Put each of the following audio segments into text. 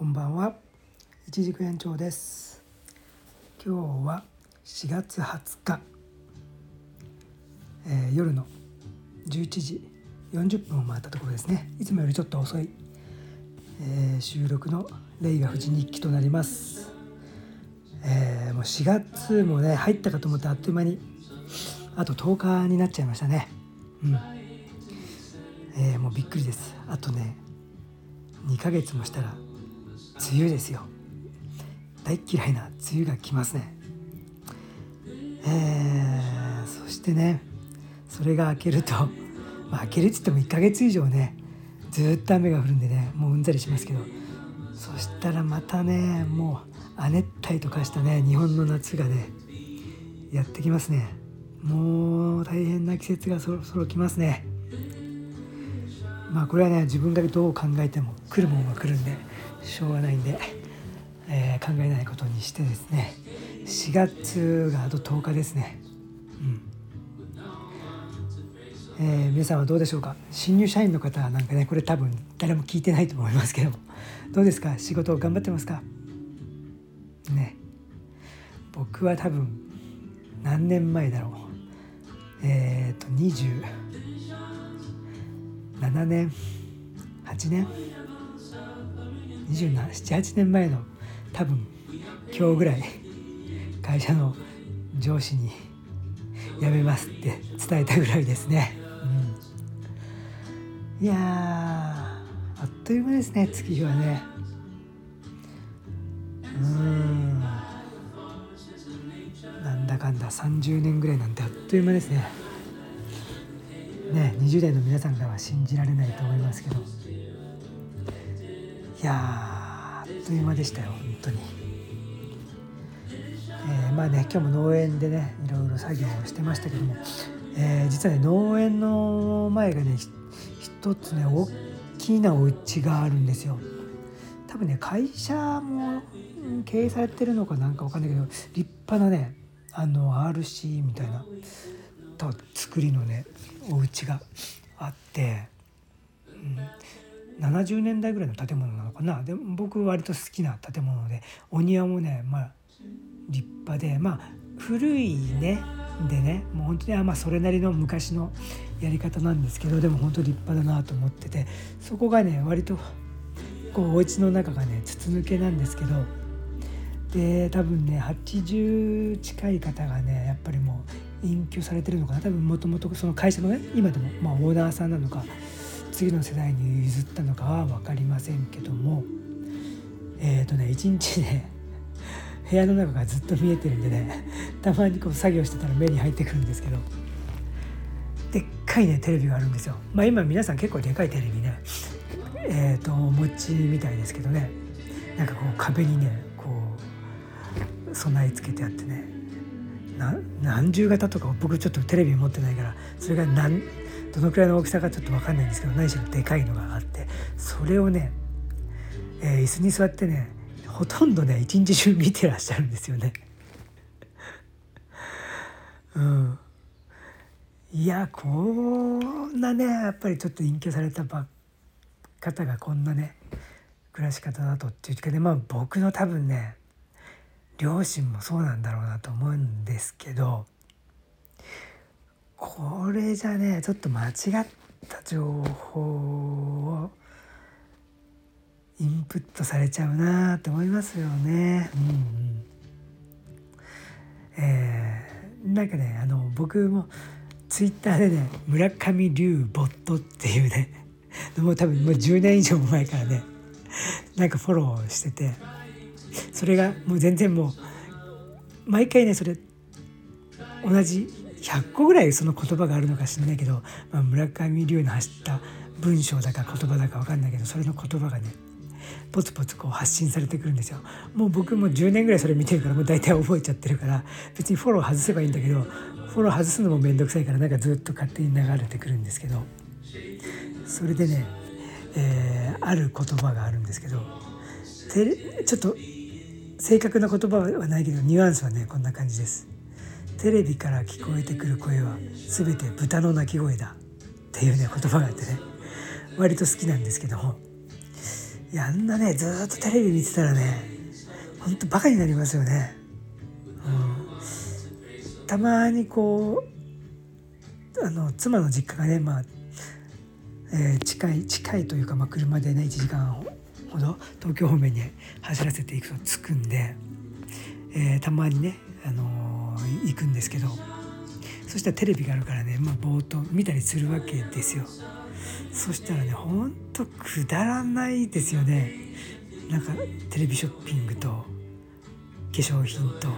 こんばんは。一軸延長です。今日は4月20日、えー、夜の11時40分を回ったところですね。いつもよりちょっと遅い、えー、収録の令和富士日記となります、えー、もう4月もね入ったかと思ってあっという間にあと10日になっちゃいましたね。うん。えー、もうびっくりです。あとね2ヶ月もしたら梅雨ですよ。大嫌いな梅雨が来ますね。えー、そしてねそれが明けると、まあ、明けるっつっても1ヶ月以上ねずっと雨が降るんでねもううんざりしますけどそしたらまたねもう亜熱帯と化したね日本の夏がねやってきますね。もう大変な季節がそろそろ来ますね。まあこれはね自分がどう考えても来るもんは来るんで。しょうがないんで、えー、考えないことにしてですね4月があと10日ですね。うん。えー、皆さんはどうでしょうか？新入社員の方なんかねこれ多分誰も聞いてないと思いますけども。どうですか？仕事頑張ってますか？ね。僕は多分何年前だろう？えっ、ー、と27年？8年？278年前の多分今日ぐらい会社の上司に辞めますって伝えたぐらいですね、うん、いやあっという間ですね月日はね。うん。なんだかんだ30年ぐらいなんてあっという間ですね。ね20代の皆さんからは信じられないと思いますけど。いやあっという間でしたよ本当に、えー、まあね今日も農園でねいろいろ作業をしてましたけども、えー、実はね農園の前がね一つね大きなお家があるんですよ。多分ね会社も経営されてるのかなんかわかんないけど立派なねあの RC みたいなと作りのねお家があって、うん、70年代ぐらいの建物なのかな。で僕割と好きな建物でお庭もねまあ立派でまあ古いねでねもう本当にまあそれなりの昔のやり方なんですけどでも本当立派だなと思っててそこがね割とこうお家の中がね筒抜けなんですけどで多分ね80近い方がねやっぱりもう隠居されてるのかな。多分もともとその会社のね今でもまあオーナーさんなのか次の世代に譲ったのかは分かりませんけどもえっ、ー、とね一日ね 部屋の中がずっと見えてるんでね たまにこう作業してたら目に入ってくるんですけどでっかいねテレビがあるんですよ。まあ今皆さん結構でかいテレビね えっ、ー、とお持ちみたいですけどねなんかこう壁にねこう備え付けてあってね何十型とか僕ちょっとテレビ持ってないからそれが何どのくらいの大きさかちょっと分かんないんですけど何しろでかいのがあってそれをね、えー、椅子に座ってねほとんどね一日中見てらっしゃるんですよね。うん、いやこんなねやっぱりちょっと隠居された方がこんなね暮らし方だとっていうかねまあ僕の多分ね両親もそうなんだろうなと思うんですけどこれじゃねちょっと間違った情報をインプットされちゃうなと思いますよね。うんうん、えー、なんかねあの僕もツイッターでね村上龍ボットっていうねもう多分もう10年以上前からねなんかフォローしててそれがもう全然もう毎回ねそれ同じ100個ぐらいその言葉があるのか知んないけど、まあ、村上龍の走った文章だか言葉だか分かんないけどそれの言葉がねポツポツこう発信されてくるんですよもう僕も10年ぐらいそれ見てるからもう大体覚えちゃってるから別にフォロー外せばいいんだけどフォロー外すのも面倒くさいからなんかずっと勝手に流れてくるんですけどそれでね、えー、ある言葉があるんですけどちょっと正確な言葉はないけどニュアンスはねこんな感じです。テレビから聞こえてくる声は全て豚の鳴き声だ。っていうね言葉があってね。割と好きなんですけども。いやあんなねずっとテレビ見てたらねほんとバカになりますよね、うん、たまにこうあの妻の実家がねまあ、えー、近い近いというか、まあ、車でね1時間ほど東京方面に走らせていくと着くんで、えー、たまにね、あの、行くんですけどそしたらテレビがあるからね、まあ、ぼーっと見たりするわけですよ。そしたらねほんとくだらないですよねなんかテレビショッピングと化粧品と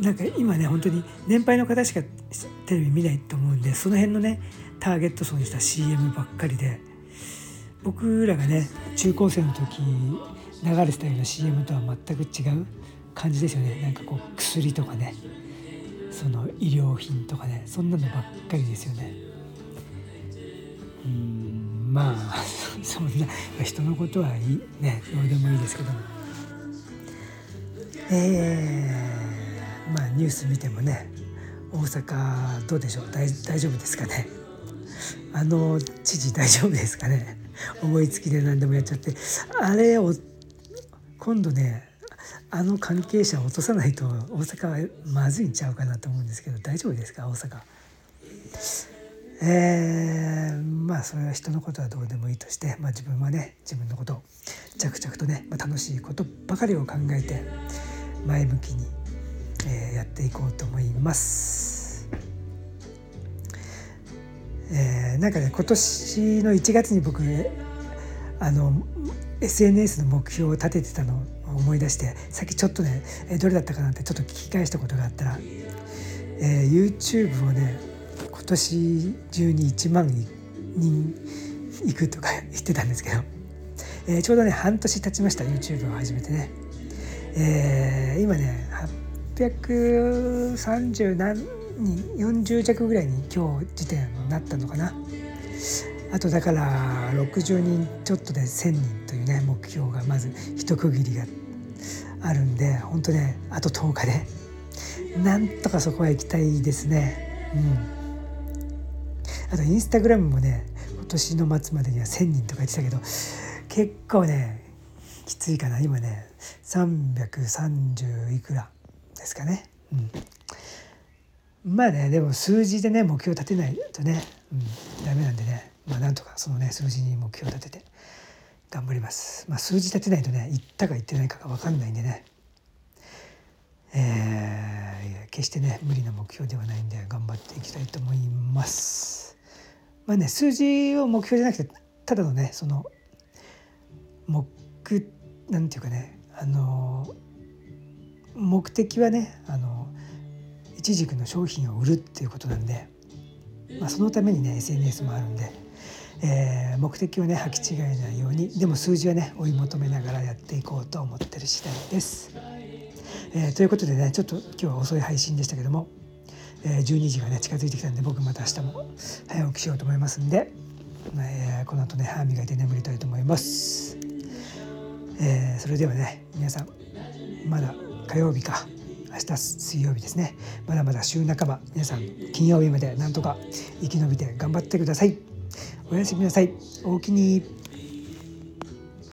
なんか今ね本当に年配の方しかテレビ見ないと思うんでその辺のねターゲット層にした CM ばっかりで僕らがね中高生の時流れてたような CM とは全く違う感じですよね。なんかこう薬とかね。その医療品とかね。そんなのばっかりですよね。うんまあ そんな人のことはいいねどうでもいいですけども。えー、まあニュース見てもね大阪どうでしょう？大大丈夫ですかね？あの知事大丈夫ですかね？思いつきで何でもやっちゃって。あれを今度ねあの関係者を落とさないと大阪はまずいんちゃうかなと思うんですけど大丈夫ですか？大阪。えー、まあそれは人のことはどうでもいいとして、まあ、自分はね自分のことを着々とね、まあ、楽しいことばかりを考えて前向きに、えー、やっていこうと思います。えー、なんかね今年の1月に僕あの SNS の目標を立ててたの思い出してさっきちょっとねどれだったかなってちょっと聞き返したことがあったら、えー、YouTube をね今年中に1万人行くとか言ってたんですけど、えー、ちょうどね半年経ちました YouTube を始めてね、えー、今ね830何人40弱ぐらいに今日時点になったのかな。あとだから60人ちょっとで1,000人というね目標がまず一区切りがあるんで本当ねあと10日で。なんとかそこは行きたいですね。うん。あとインスタグラムもね今年の末までには1,000人とか言ってたけど結構ねきついかな。今ね330いくらですかね。うん。まあねでも数字でね目標立てないとね、うん、ダメなんでね。まあなんとかそのね数字に目標を立てて。頑張ります。まあ、数字立てないとね言ったか言ってないかが分かんないんでね、えー、決してね無理な目標ではないんで頑張っていきたいと思います。まあね数字を目標じゃなくてただのねその目なんていうかねあの目的はねあの一軸の商品を売るっていうことなんで、まあ、そのためにね SNS もあるんで。えー、目的をね履き違えないようにでも数字はね追い求めながらやっていこうと思ってる次第です。えー、ということでねちょっと今日は遅い配信でしたけども、えー、12時がね近づいてきたんで僕また明日も早起きしようと思いますんで、えー、この後ね歯磨いて眠りたいと思います。えー、それではね皆さんまだ火曜日か明日水曜日ですねまだまだ週半ば皆さん金曜日までなんとか生き延びて頑張ってください。おやすみなさい。おおきに。